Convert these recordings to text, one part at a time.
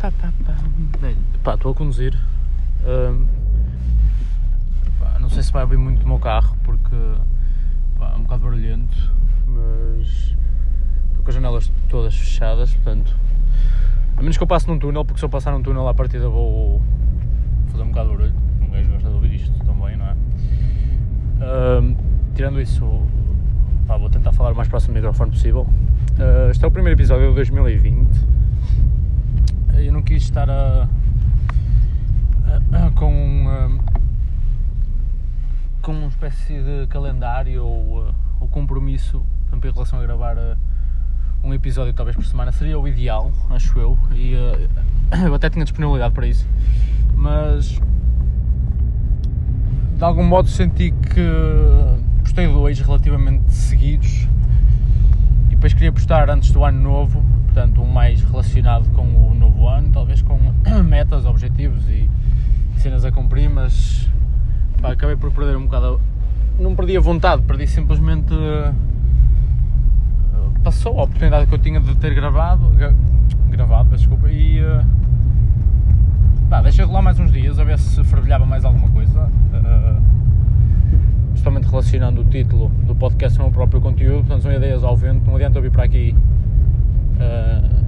pá pá pá. Pá, estou a conduzir. Ahm, pá, não sei se vai ouvir muito do meu carro porque pá, é um bocado barulhento, mas estou com as janelas todas fechadas, portanto. A menos que eu passe num túnel, porque se eu passar num túnel à partida vou fazer um bocado de barulho. Um gajo gosta de ouvir isto também, não é? Ahm, tirando isso, pá, vou tentar falar o mais próximo do microfone possível. Ah, este é o primeiro episódio de 2020. Estar a, a- a- com um, com uma espécie de calendário ou, ah, ou compromisso em relação a gravar ah, um episódio talvez por semana. Seria o ideal, acho eu. E ah, eu até tinha disponibilidade para isso. Mas de algum modo senti que postei dois relativamente seguidos e depois queria postar antes do ano novo, portanto um mais relacionado ano, talvez com metas, objetivos e cenas a cumprir, mas pá, acabei por perder um bocado. Não perdi a vontade, perdi simplesmente. eh, Passou a oportunidade que eu tinha de ter gravado, gra- gravado, desculpa, e eh, Pá, deixa rolar mais uns dias a ver se fervilhava mais alguma coisa. Justamente relacionando o título do podcast com o próprio conteúdo, portanto são ideias ao vento, não adianta eu vir para aqui uh,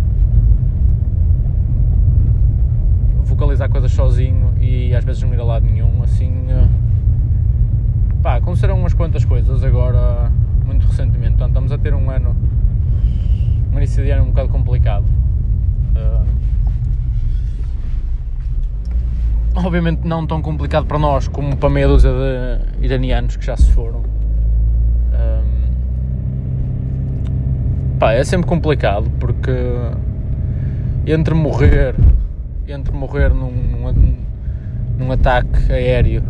vocalizar coisas sozinho e às vezes não ir a lado nenhum, assim uh, pá, aconteceram umas quantas coisas agora muito recentemente, portanto estamos a ter um ano um início de ano um bocado complicado. Uh, obviamente não tão complicado para nós como para meia dúzia de iranianos que já se foram. Ahm, pá, é sempre complicado porque entre morrer, entre morrer num, num, num ataque aéreo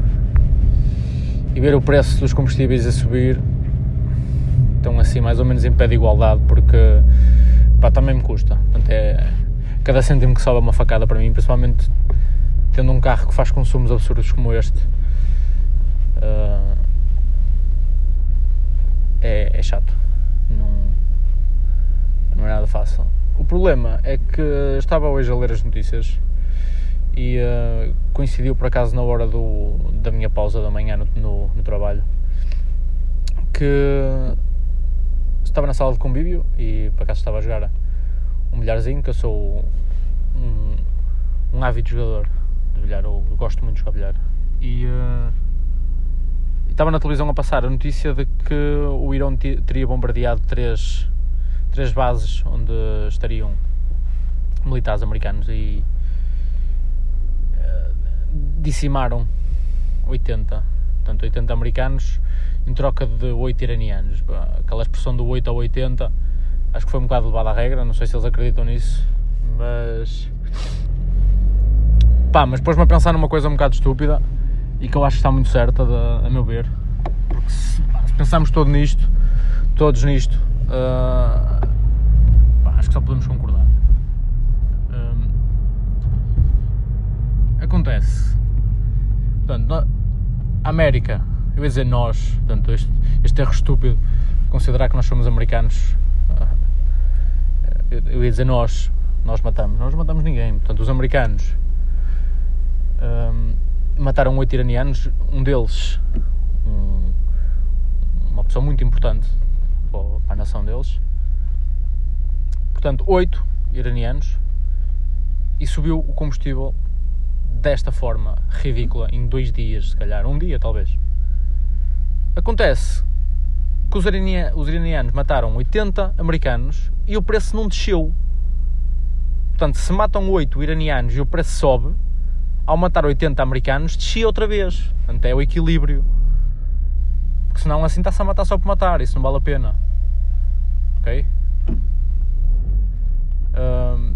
e ver o preço dos combustíveis a subir, estão assim mais ou menos em pé de igualdade porque pá, também me custa. Portanto, é, cada cêntimo que sobe é uma facada para mim, principalmente tendo um carro que faz consumos absurdos como este, ah, é, é chato. Não, não é nada fácil. O problema é que estava hoje a ler as notícias e ah, coincidiu por acaso na hora do, da minha pausa da manhã no, no, no trabalho que estava na sala de convívio e por acaso estava a jogar um bilharzinho, que eu sou um, um ávido jogador de bilhar, eu gosto muito de jogar bilhar. E, e estava na televisão a passar a notícia de que o Irão teria bombardeado três, três bases onde estariam militares americanos e dizimaram 80, portanto 80 americanos em troca de 8 iranianos. Aquela expressão do 8 a 80 acho que foi um bocado levada à regra, não sei se eles acreditam nisso, mas Pá, mas pôs-me a pensar numa coisa um bocado estúpida e que eu acho que está muito certa, de- a meu ver. Porque se, se pensarmos todo nisto, todos nisto, ah, pá, acho que só podemos concordar. Acontece. Portanto, a América, eu ia dizer nós, portanto, este, este erro estúpido, considerar que nós somos americanos, ah, eu ia dizer nós, nós matamos, nós matamos ninguém, portanto, os americanos Ahm, mataram oito iranianos, um deles, um- uma pessoa muito importante para a nação deles. Portanto, oito iranianos e subiu o combustível desta forma ridícula em dois dias, se calhar, um dia talvez. Acontece que os, os iranianos mataram 80 americanos e o preço não desceu. Portanto, se matam 8 iranianos e o preço sobe, ao matar 80 americanos, descia outra vez. Portanto, é o equilíbrio. Porque senão assim está-se a matar só por matar, isso não vale a pena. Ok? Ahm,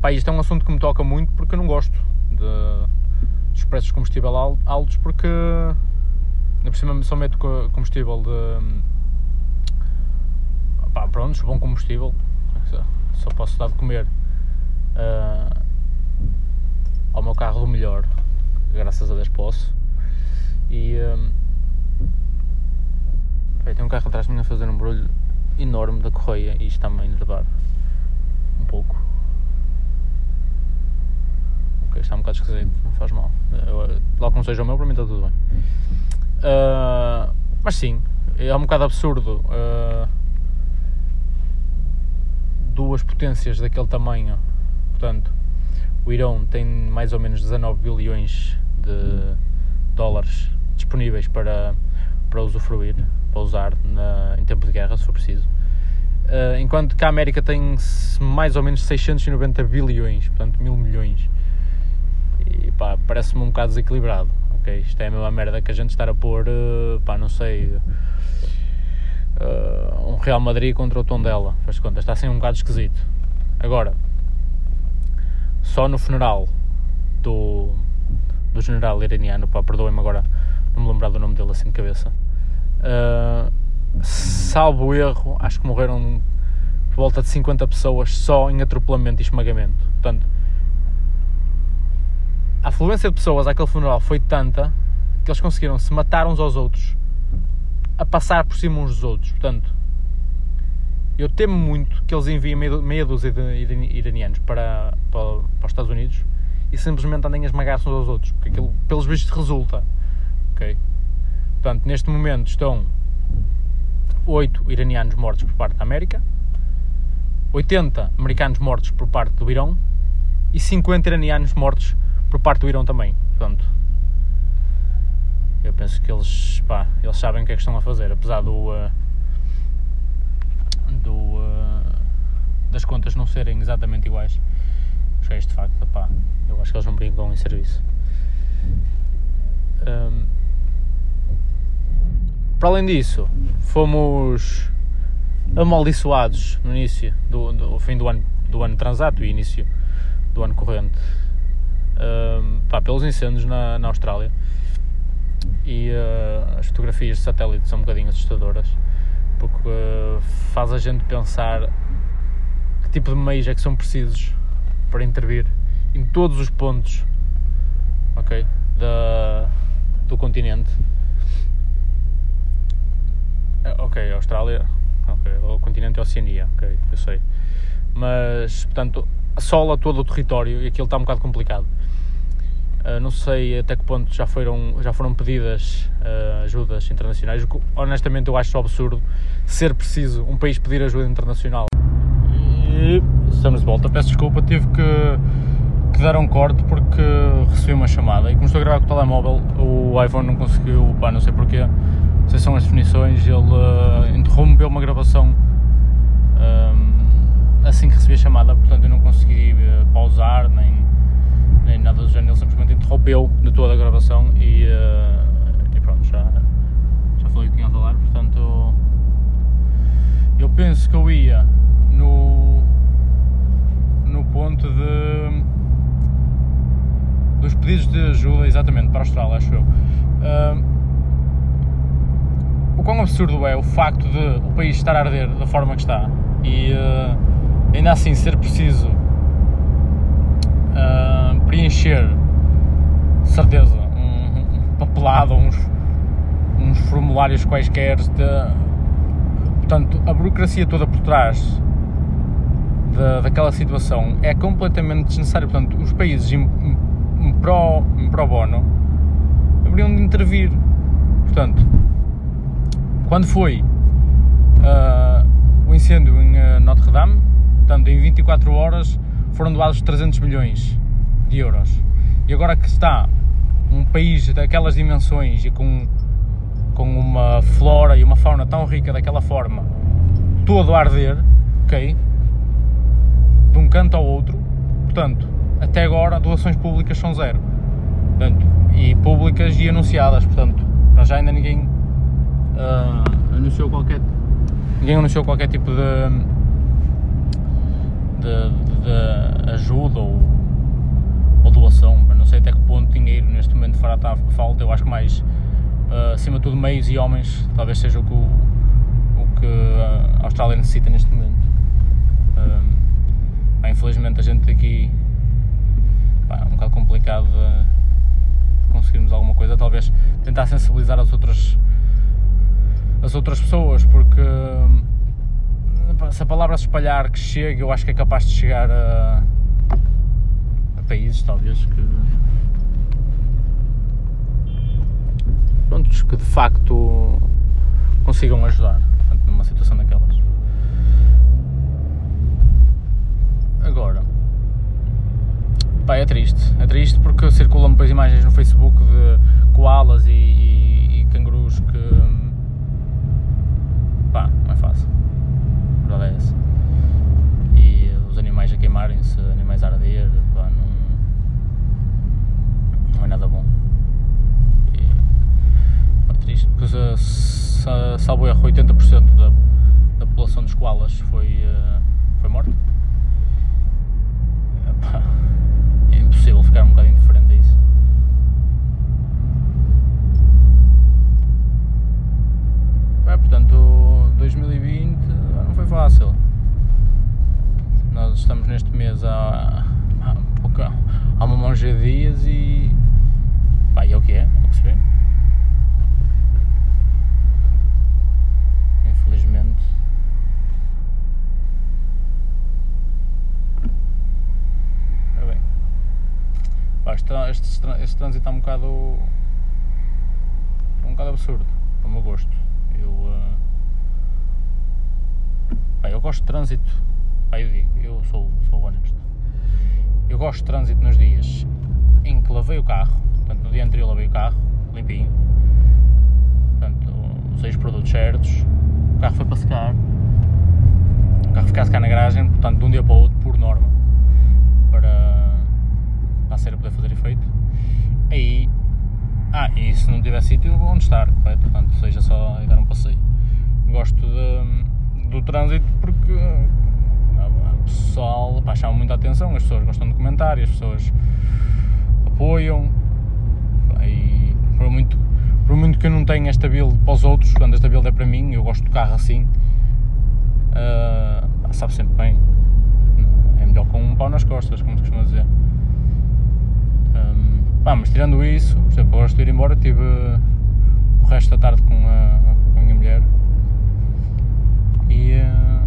pá, isto é um assunto que me toca muito porque eu não gosto de, dos preços de combustível al- altos porque ainda por cima só meto co- combustível de pá, pronto, bom combustível só, posso dar de comer ah, ao meu carro do melhor graças a Deus posso e bem, tem um carro atrás de mim a fazer um barulho enorme da correia e isto está-me a enervar um pouco. Ok, está um bocado esquisito, não faz mal. Eu, lá como seja o meu, para mim está tudo bem. Uh, mas sim, é um bocado absurdo. Uh, duas potências daquele tamanho, portanto, o Irão tem mais ou menos 19 bilhões de dólares disponíveis para, para usufruir, para usar na, em tempo de guerra, se for preciso. Uh, enquanto que a América tem mais ou menos 690 bilhões, portanto mil milhões. E pá, parece-me um bocado desequilibrado. Okay? Isto é a mesma merda que a gente estar a pôr, uh, pá, não sei, uh, um Real Madrid contra o Tondela. Faz contas, está assim um bocado esquisito. Agora, só no funeral do, do general iraniano, pá, perdoem-me agora não me lembrar do nome dele assim de cabeça. Uh, salvo erro, acho que morreram volta de 50 pessoas só em atropelamento e esmagamento. Portanto, a afluência de pessoas àquele funeral foi tanta que eles conseguiram se matar uns aos outros a passar por cima uns dos outros. Portanto, eu temo muito que eles enviem meia dúzia de iranianos para, para, para os Estados Unidos e simplesmente andem a esmagar-se uns aos outros, porque aquilo, pelos vistos, resulta. Ok? Portanto, neste momento estão 8 iranianos mortos por parte da América, 80 americanos mortos por parte do Irão e 50 iranianos mortos por parte do Irão também. Portanto, eu penso que eles, pá, eles sabem o que é que estão a fazer, apesar do, uh, do uh, das contas não serem exatamente iguais. Os gajos de facto, pá, eu acho que eles não brincam em serviço. Um, para além disso, fomos amaldiçoados no início do, do fim do ano, do ano transato e início do ano corrente um, pá, pelos incêndios na, na Austrália. E uh, as fotografias de satélite são um bocadinho assustadoras porque uh, faz a gente pensar que tipo de meios é que são precisos para intervir em todos os pontos ok da, do continente. Eh, ok, Austrália ok, o continente é Oceania ok, eu sei. Mas portanto assola todo o território e aquilo está um bocado complicado Uh, não sei até que ponto já foram, já foram pedidas uh, ajudas internacionais. Honestamente, eu acho absurdo ser preciso um país pedir ajuda internacional. E estamos de volta. Peço desculpa, tive que, que dar um corte porque recebi uma chamada e como estou a gravar com o telemóvel, o iPhone não conseguiu, pá, não sei porquê, não sei se são as definições, ele uh, interrompeu uma gravação assim que recebi a chamada, portanto eu não consegui pausar nem nada do género, ele simplesmente interrompeu de toda a gravação e, uh, e pronto, já, já falei o que tinha a falar, portanto eu penso que eu ia no, no ponto de dos pedidos de ajuda, exatamente, para a Austrália, acho eu. Uh, o quão absurdo é o facto de o país estar a arder da forma que está e uh, ainda assim ser preciso uh, preencher, certeza, um, papelado, uns, uns formulários quaisquer, de, portanto, a burocracia toda por trás de, daquela situação é completamente desnecessária. Portanto, os países em, em, pro, em pro bono deveriam de intervir. Portanto, quando foi uh, o incêndio em uh, Notre Dame, portanto, em 24 horas foram doados 300 milhões de euros. E agora que está um país daquelas dimensões e com, com uma flora e uma fauna tão rica daquela forma, todo a arder, ok? De um canto ao outro, portanto, até agora doações públicas são zero. Portanto, e públicas e anunciadas, portanto, para já ainda ninguém uh, anunciou qualquer ninguém anunciou qualquer tipo de de, de ajuda ou, ou doação, não sei até que ponto dinheiro neste momento fará falta, eu acho que mais uh, acima de tudo meios e homens talvez seja o que, o, o que a Austrália necessita neste momento. Uh, infelizmente a gente aqui pá, é um bocado complicado de conseguirmos alguma coisa, talvez tentar sensibilizar as outras as outras pessoas porque se a palavra se espalhar que chega, eu acho que é capaz de chegar a, a países, talvez, que. Prontos, que de facto consigam ajudar portanto, numa situação daquelas. Agora, pá, é triste. É triste porque circulam depois imagens no Facebook de koalas e, e, e cangurus que. pá, não é fácil. A verdade é essa. E os animais a queimarem-se, animais a arder, pá, não. não é nada bom. E, pá, triste porque se, salvo erro 80% da, da população dos koalas foi, uh, foi morta. Epá, é impossível ficar um bocado indiferente a isso. É, portanto, 2020 não foi fácil. Nós estamos neste mês há, há, pouca, há uma monja de dias e. pá, e é o que é, é o que se vê. Infelizmente. Ora bem. Pá, este, este trânsito está um bocado. um bocado absurdo, para o meu gosto. Eu. Uh, eu gosto de trânsito. Pá, eu digo, eu sou, sou honesto. Eu gosto de trânsito nos dias em que lavei o carro. Portanto, no dia anterior lavei o carro, limpinho. Portanto, usei os produtos certos. O carro foi para secar. O carro fica secar na garagem, portanto, de um dia para o outro, por norma. Para, para a cera poder fazer efeito. Aí. Ah, e se não tiver sítio, onde estar, correto? Portanto, seja só dar um passeio. Gosto de, do trânsito porque o pessoal pá, chama muita atenção, as pessoas gostam de comentar, as pessoas apoiam e por muito, por muito que eu não tenha esta build para os outros, quando esta build é para mim, eu gosto do carro assim, uh, sabe sempre bem, é melhor com um pau nas costas, como se costuma dizer. Pá, mas tirando isso, por exemplo, gosto de ir embora, tive o resto da tarde com a, com a minha mulher e uh,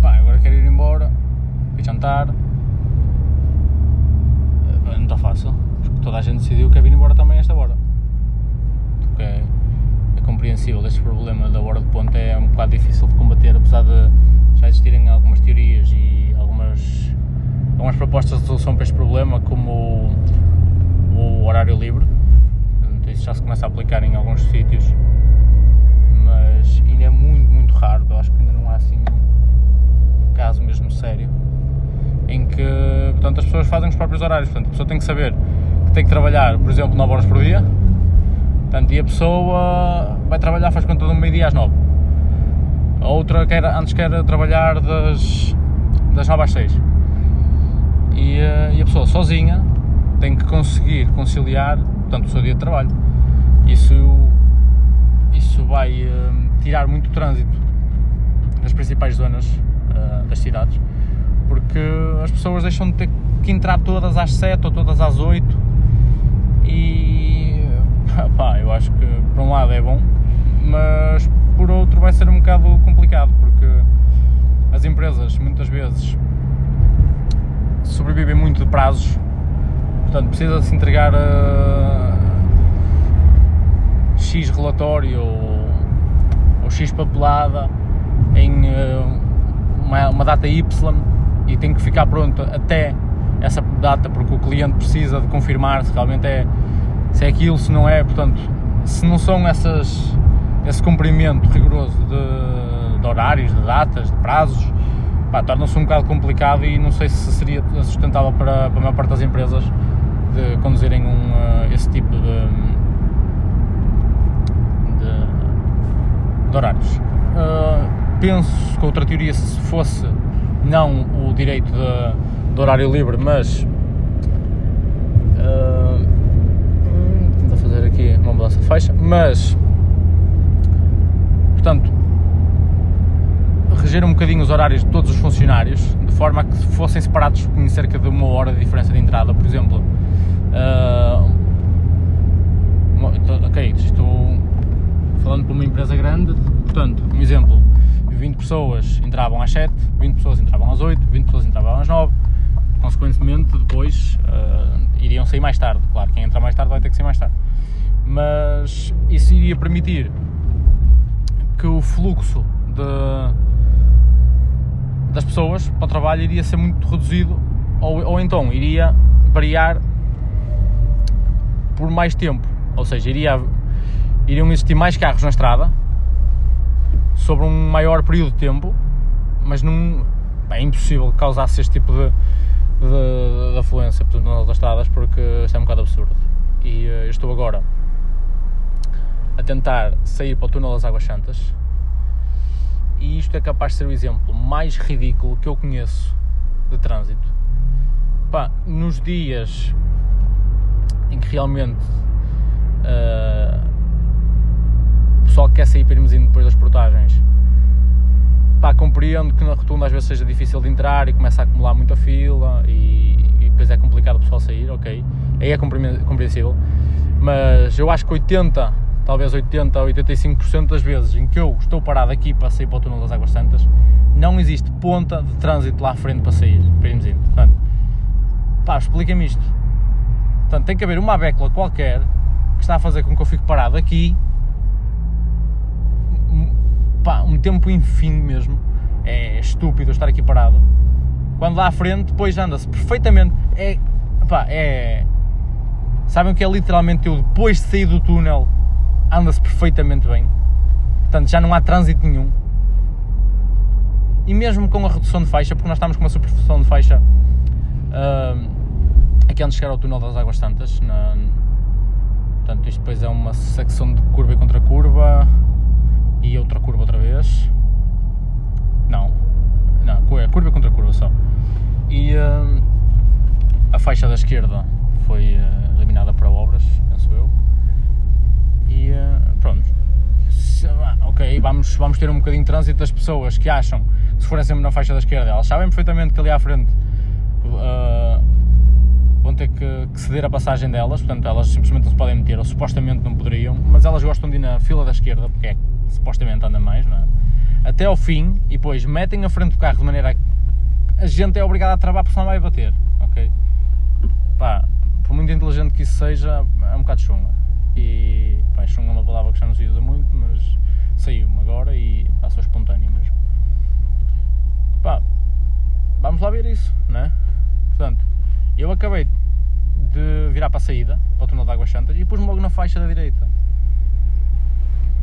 pá, agora quero ir embora, ir jantar. Uh, não está fácil, porque toda a gente decidiu que quer vir embora também a esta hora. Porque é, é compreensível, este problema da hora de ponta é um bocado difícil de combater, apesar de já existirem algumas teorias e algumas, algumas propostas de solução para este problema, como o, o horário livre. Portanto, isso já se começa a aplicar em alguns sítios mas ainda é muito, muito raro. Eu acho que ainda não há assim um caso mesmo sério em que portanto, as pessoas fazem os próprios horários. Portanto, a pessoa tem que saber que tem que trabalhar, por exemplo, 9 horas por dia. Portanto, e a pessoa vai trabalhar, faz conta de um meio-dia às 9. A outra quer, antes quer trabalhar das, das 9 às 6. E, eh, e a pessoa sozinha tem que conseguir conciliar portanto, o seu dia de trabalho. Isso isso vai uh, tirar muito trânsito nas principais zonas uh, das cidades, porque as pessoas deixam de ter que entrar todas às 7 ou todas às 8 e eu acho que por um lado é bom, mas por outro vai ser um bocado complicado, porque as empresas muitas vezes sobrevivem muito de prazos, portanto precisa-se entregar uh, X relatório ou, ou X papelada em uh, uma, uma, data Y e tem que ficar pronto até essa data porque o cliente precisa de confirmar se realmente é se é aquilo, se não é, portanto, se não são essas, esse cumprimento rigoroso de, de horários, de datas, de prazos, torna-se um bocado complicado e não sei se seria sustentável para, para a maior parte das empresas de conduzirem um, uh, esse tipo de, de horários. Uh, penso que outra teoria, se fosse não o direito de, de horário livre, mas. Uh, tenta fazer aqui uma mudança de faixa, mas. Portanto, um bocadinho os horários de todos os funcionários, de forma a que fossem separados com cerca de uma hora de diferença de entrada, por exemplo. Uh, ok, estou falando para uma empresa grande, Portanto, um exemplo, 20 pessoas entravam às 7, 20 pessoas entravam às 8, 20 pessoas entravam às 9, consequentemente depois uh, iriam sair mais tarde, claro, quem entra mais tarde vai ter que sair mais tarde. Mas isso iria permitir que o fluxo de, das pessoas para o trabalho iria ser muito reduzido ou, ou então iria variar por mais tempo, ou seja, iria, iriam existir mais carros na estrada sobre um maior período de tempo, mas não, é impossível que causasse este tipo de, de, de afluência nas autostradas porque isto é um bocado absurdo. E uh, eu estou agora a tentar sair para o túnel das Águas Santas e isto é capaz de ser o exemplo mais ridículo que eu conheço de trânsito. Pá, nos dias em que realmente uh, o pessoal que quer sair para indo depois das portagens pá, compreendo que na rotunda às vezes seja difícil de entrar e começa a acumular muita fila e, e depois é complicado o pessoal sair, ok, aí é compreensível, mas eu acho que 80, talvez 80 ou 85% das vezes em que eu estou parado aqui para sair para o túnel das Águas Santas, não existe ponta de trânsito lá à frente para sair, para irmos indo. Portanto, pá, explica-me isto. Portanto, tem que haver uma bécula qualquer que está a fazer com que eu fique parado aqui pá, um tempo infinito mesmo. É estúpido estar aqui parado. Quando lá à frente, depois anda-se perfeitamente. É. Pá, é. Sabem o que é literalmente eu, depois de sair do túnel, anda-se perfeitamente bem. Portanto, já não há trânsito nenhum. E mesmo com a redução de faixa, porque nós estamos com uma superfusão de faixa uh, aqui antes de chegar ao túnel das Águas Santas. Na, portanto, isto depois é uma secção de curva e contra curva e outra curva outra vez. Não, não, é curva contra curva só. E uh, a faixa da esquerda foi uh, eliminada para obras, penso eu. E uh, pronto. Se, ok, vamos, vamos ter um bocadinho de trânsito das pessoas que acham que se forem sempre na faixa da esquerda, elas sabem perfeitamente que ali à frente vão ter que, que, ceder a passagem delas, portanto elas simplesmente não se podem meter, ou supostamente não poderiam, mas elas gostam de ir na fila da esquerda, porque é supostamente anda mais, não é? Até ao fim e depois metem a frente do carro de maneira a que a gente é obrigado a travar porque senão vai bater, ok? Pá, por muito inteligente que isso seja, é um bocado chunga. E pá, chunga é uma palavra que já não se usa muito, saiu-me agora e passou espontâneo mesmo. Pá, vamos lá ver isso, não é? Portanto, eu acabei de virar para a saída, para o túnel de Águas Santas, e pus-me logo na faixa da direita.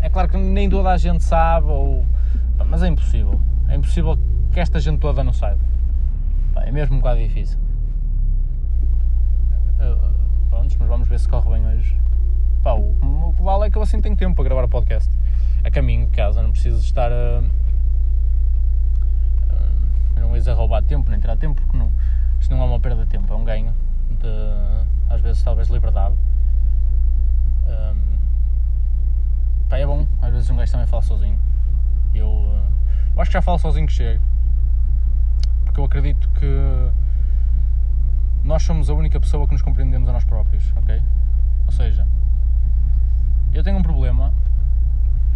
É claro que nem toda a gente sabe, ou, mas é impossível. É impossível que esta gente toda não saiba. É mesmo um bocado difícil. Prontos, mas vamos ver se corre bem hoje. Pá, o, o que vale é que eu assim tenho tempo para gravar o podcast. A caminho de casa, não preciso estar a. a não vou dizer roubar tempo, nem tirar tempo, porque não, isto não é uma perda de tempo, é um ganho de, às vezes, talvez, liberdade. Um, pá, é bom, às vezes um gajo também fala sozinho. Eu, uh, eu acho que já falo sozinho que chego. Porque eu acredito que nós somos a única pessoa que nos compreendemos a nós próprios, ok? Ou seja, eu tenho um problema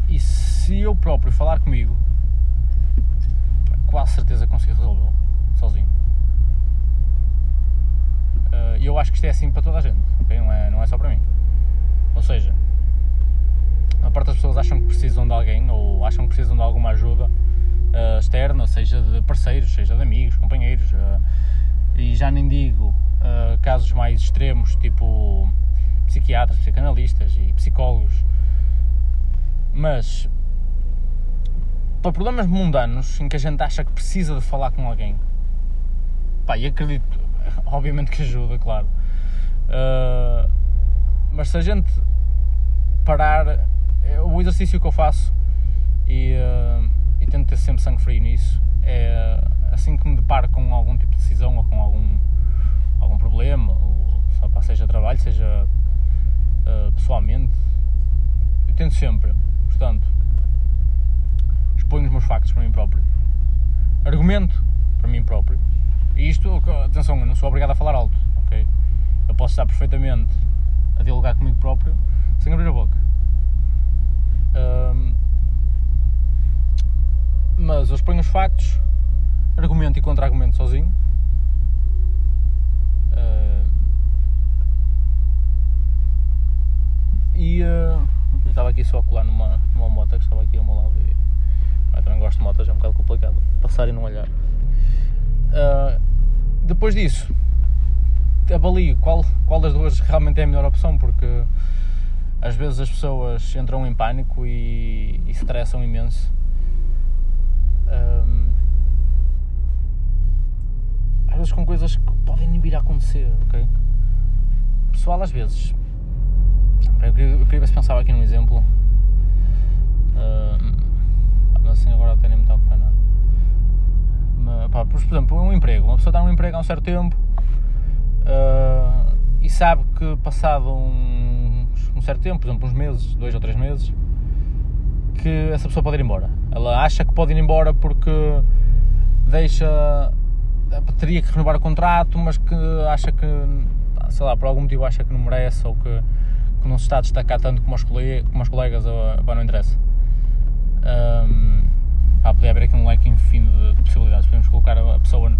e se eu próprio falar comigo, quase certeza consigo resolvê-lo sozinho. E uh, eu acho que isto é assim para toda a gente, ok? Não é, não é só para mim. Ou seja, a parte das pessoas acham que precisam de alguém ou acham que precisam de alguma ajuda uh, externa, seja de parceiros, seja de amigos, companheiros. Uh, e já nem digo uh, casos mais extremos, tipo psiquiatras, psicanalistas e psicólogos. Mas para problemas mundanos em que a gente acha que precisa de falar com alguém, pá, e acredito, obviamente que ajuda, claro. mas se a gente parar é, o exercício que eu faço e, uh, e tento ter sempre sangue frio nisso é assim que me deparo com algum tipo de decisão ou com algum, algum problema, ou, seja trabalho, seja uh, pessoalmente, eu tento sempre, portanto, exponho os meus factos para mim próprio, argumento para mim próprio, e isto, atenção, eu não sou obrigado a falar alto, ok? Eu posso estar perfeitamente a dialogar comigo próprio sem abrir a boca. Um, mas eu exponho os factos, argumento e contra-argumento sozinho. Uh, e uh, eu estava aqui só a colar numa, numa moto que estava aqui ao meu lado e eu também gosto de motas, é um bocado complicado passar e não olhar. Uh, depois disso, avalio qual, qual das duas realmente é a melhor opção, porque às vezes as pessoas entram em pânico e, e estressam imenso. Às vezes com coisas que podem vir a acontecer, ok? Pessoal, às vezes. Eu queria, eu queria ver se pensava aqui num exemplo. Um, mas assim agora até nem me está a ocupar nada. Mas, pá, por exemplo, um emprego. Uma pessoa está num emprego há um certo tempo uh, e sabe que passado um, um, certo tempo, por exemplo, uns meses, dois ou três meses, que essa pessoa pode ir embora. Ela acha que pode ir embora porque deixa. teria que renovar o contrato, mas que acha que, sei lá, por algum motivo acha que não merece ou que, que não se está a destacar tanto como os, como os colegas, ou, não interessa. Um, pá, podia haver aqui um leque infinito de possibilidades. Podemos colocar a pessoa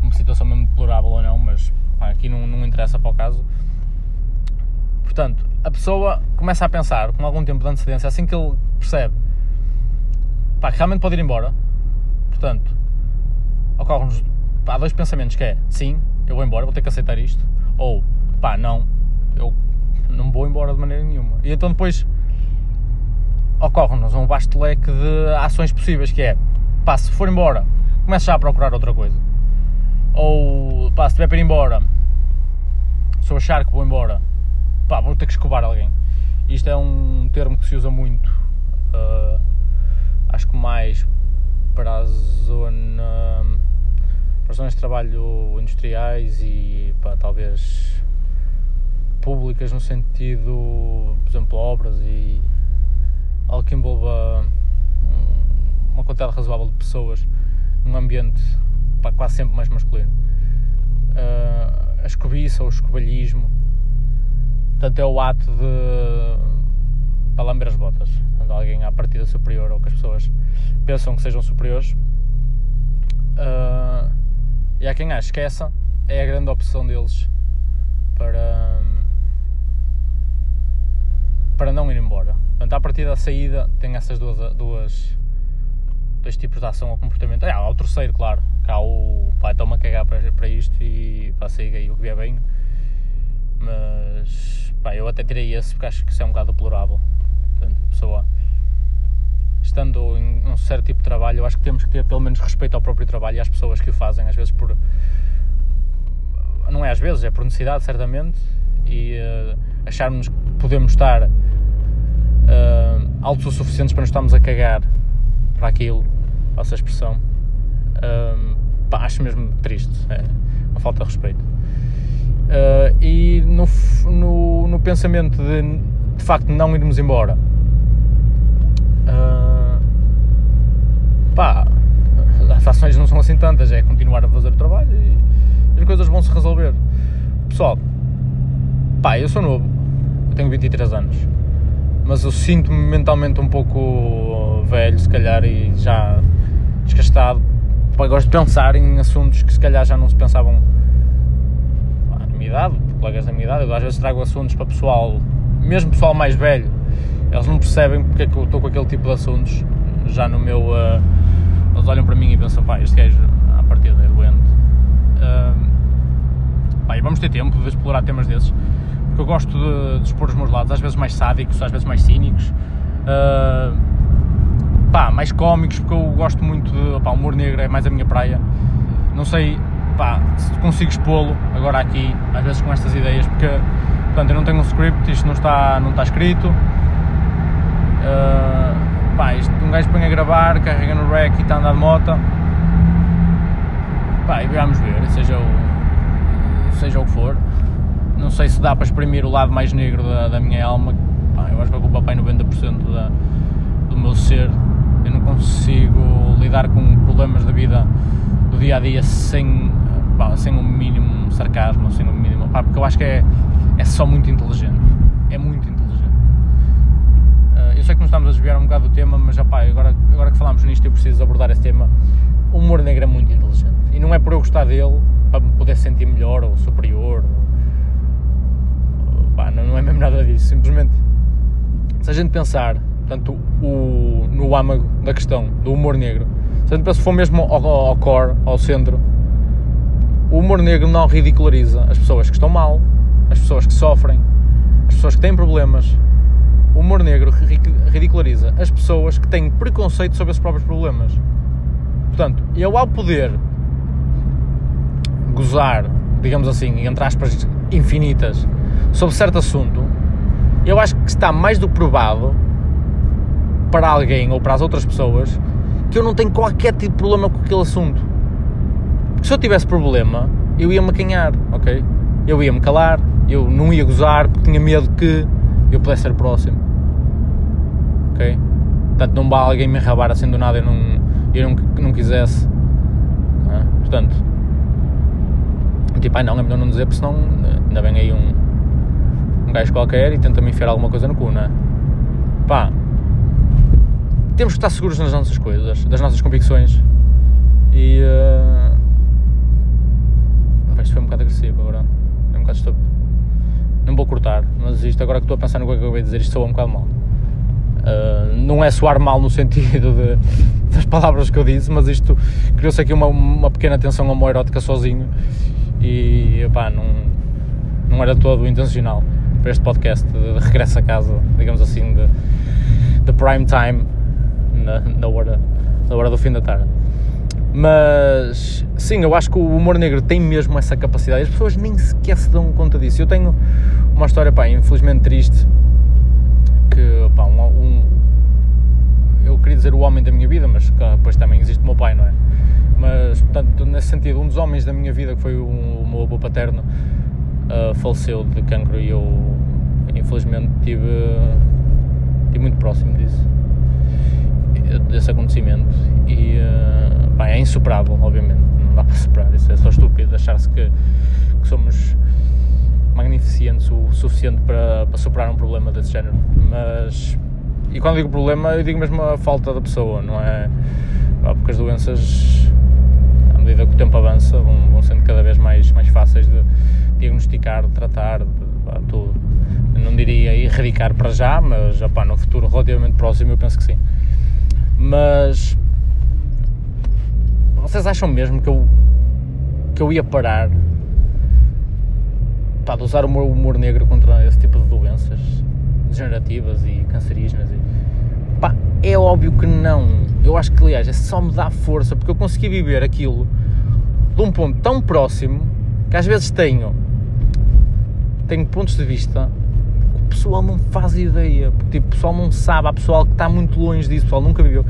numa situação mesmo deplorável ou não, mas pá, aqui não, não interessa para o caso. Portanto, a pessoa começa a pensar com algum tempo de antecedência, assim que ele percebe pá, que realmente pode ir embora. Portanto, ocorre-nos há dois pensamentos que é sim, eu vou embora, vou ter que aceitar isto, ou pá, não, eu não vou embora de maneira nenhuma. E então depois ocorre-nos um vasto leque de ações possíveis que é pá, se for embora, começa já a procurar outra coisa. Ou pá, se tiver para ir embora, se eu achar que vou embora, pá, vou ter que escovar alguém. Isto é um termo que se usa muito, uh, acho que mais para a zona, para as zonas de trabalho industriais e pá, talvez públicas no sentido, por exemplo, obras e algo que envolva uma quantidade razoável de pessoas num ambiente pá, quase sempre mais masculino. Uh, a escobiça ou o escobalhismo, portanto, é o ato de para lamber as botas. Portanto, alguém à partida superior ou que as pessoas pensam que sejam superiores. Uh, e há quem acha que essa é a grande opção deles para, para não ir embora. Portanto, à partida da saída tem essas duas, duas dois tipos de ação ou comportamento. Ah, há o terceiro, claro, que há o pá, estou-me a cagar para, para isto e pá, siga aí o que vier bem. Mas pá, eu até tirei esse porque acho que isso é um bocado deplorável. Portanto, a pessoa estando em um certo tipo de trabalho, eu acho que temos que ter pelo menos respeito ao próprio trabalho e às pessoas que o fazem, às vezes por. Não é às vezes, é por necessidade, certamente, e uh, acharmos que podemos estar uh, altos o suficientes para nos estarmos a cagar para aquilo essa expressão, um, pá, acho mesmo triste, é uma falta de respeito. Uh, e no, no, no, pensamento de de facto não irmos embora, uh, pá, as ações não são assim tantas, é continuar a fazer o trabalho e as coisas vão se resolver. Pessoal, pá, eu sou novo, tenho 23 anos, mas eu sinto-me mentalmente um pouco velho, se calhar, e já desgastado. Gosto de pensar em assuntos que se calhar já não se pensavam na minha idade, colegas da minha idade. Eu às vezes trago assuntos para pessoal, mesmo pessoal mais velho, eles não percebem porque é que eu estou com aquele tipo de assuntos. Já no meu. Uh, eles olham para mim e pensam, pá, este gajo à partida é doente. Uh, pá, e vamos ter tempo de explorar temas desses, porque eu gosto de, de expor os meus lados, às vezes mais sádicos, às vezes mais cínicos. Uh, pá, mais cómicos, porque eu gosto muito de. O humor negro é mais a minha praia. Não sei, pá, se consigo expô-lo agora aqui, às vezes com estas ideias, porque, portanto, eu não tenho um script, isto não está, não está escrito. Uh, pá, isto, um gajo põe a gravar, carrega no rec e está a andar de moto. Pá, e vamos ver, seja o, seja o que for. Não sei se dá para exprimir o lado mais negro da, da minha alma. Eu acho que ocupa bem 90% da, do meu ser eu não consigo lidar com problemas da vida do dia a dia sem, pá, sem um mínimo sarcasmo, sem um mínimo. Pá, porque eu acho que é, é só muito inteligente. É muito inteligente. Uh, eu sei que nos estamos a desviar um bocado do tema, mas opá, agora, agora que falámos nisto eu preciso abordar esse tema. O humor negro é muito inteligente. E não é por eu gostar dele, para me poder sentir melhor ou superior. Pá, não, não é mesmo nada disso. Simplesmente, se a gente pensar portanto, o, no âmago da questão do humor negro, se a gente for mesmo ao, ao core, ao centro, o humor negro não ridiculariza as pessoas que estão mal, as pessoas que sofrem, as pessoas que têm problemas. O humor negro ridiculariza as pessoas que têm preconceito sobre esses próprios problemas. Portanto, eu ao poder gozar, digamos assim, entre aspas infinitas, sobre certo assunto, eu acho que está mais do que provado para alguém ou para as outras pessoas que eu não tenho qualquer tipo de problema com aquele assunto. Porque se eu tivesse problema, eu ia-me acanhar, ok? Eu ia-me calar, eu não ia gozar porque tinha medo que eu pudesse ser próximo. Ok? Portanto, não vale alguém me enrabar assim do nada e não, eu não, não quisesse. Não é? Portanto, tipo, ai não, é melhor não dizer porque senão ainda vem aí um gajo qualquer e tenta-me enfiar alguma coisa no cu, não é? Pá, temos que estar seguros nas nossas coisas, das nossas convicções e. Uh... Isto foi um bocado agressivo agora, é um bocado estúpido. Não vou cortar, mas isto agora que estou a pensar no que acabei de dizer, isto soa um bocado mal. Uh, não é soar mal no sentido de, das palavras que eu disse, mas isto criou-se aqui uma, uma pequena tensão homoerótica sozinho e pá, não, não era todo intencional para este podcast de, regresso a casa, digamos assim, de, de prime time na, na, hora, na hora do fim da tarde. Mas sim, eu acho que o humor negro tem mesmo essa capacidade. As pessoas nem sequer se dão conta disso. Eu tenho uma história, pá, infelizmente triste, que pá, um, um, eu queria dizer o homem da minha vida, mas depois também existe o meu pai, não é? Mas, portanto, nesse sentido, um dos homens da minha vida, que foi o, o meu avô paterno, uh, faleceu de cancro e eu, infelizmente, tive, tive muito próximo disso, desse acontecimento. E uh, pá, é insuperável, obviamente, não dá para superar, isso é só estúpido achar-se que, que somos magnificentes o suficiente para, para superar um problema desse género. Mas, e quando digo problema, eu digo mesmo a falta da pessoa, não é? Porque as doenças, à medida que o tempo avança, vão, vão sendo cada vez mais, mais fáceis de diagnosticar, tratar, pá, tudo. Não diria erradicar para já, mas opá, no futuro relativamente próximo eu penso que sim. Mas vocês acham mesmo que eu, que eu ia parar pá, de usar o meu humor negro contra esse tipo de doenças degenerativas e cancerígenas. E, pá, é óbvio que não. Eu acho que, aliás, é só me dá força, porque eu consegui viver aquilo de um ponto tão próximo que às vezes tenho, tenho pontos de vista que o pessoal não faz ideia, porque tipo, o pessoal não sabe, há pessoal que está muito longe disso, o pessoal nunca viveu.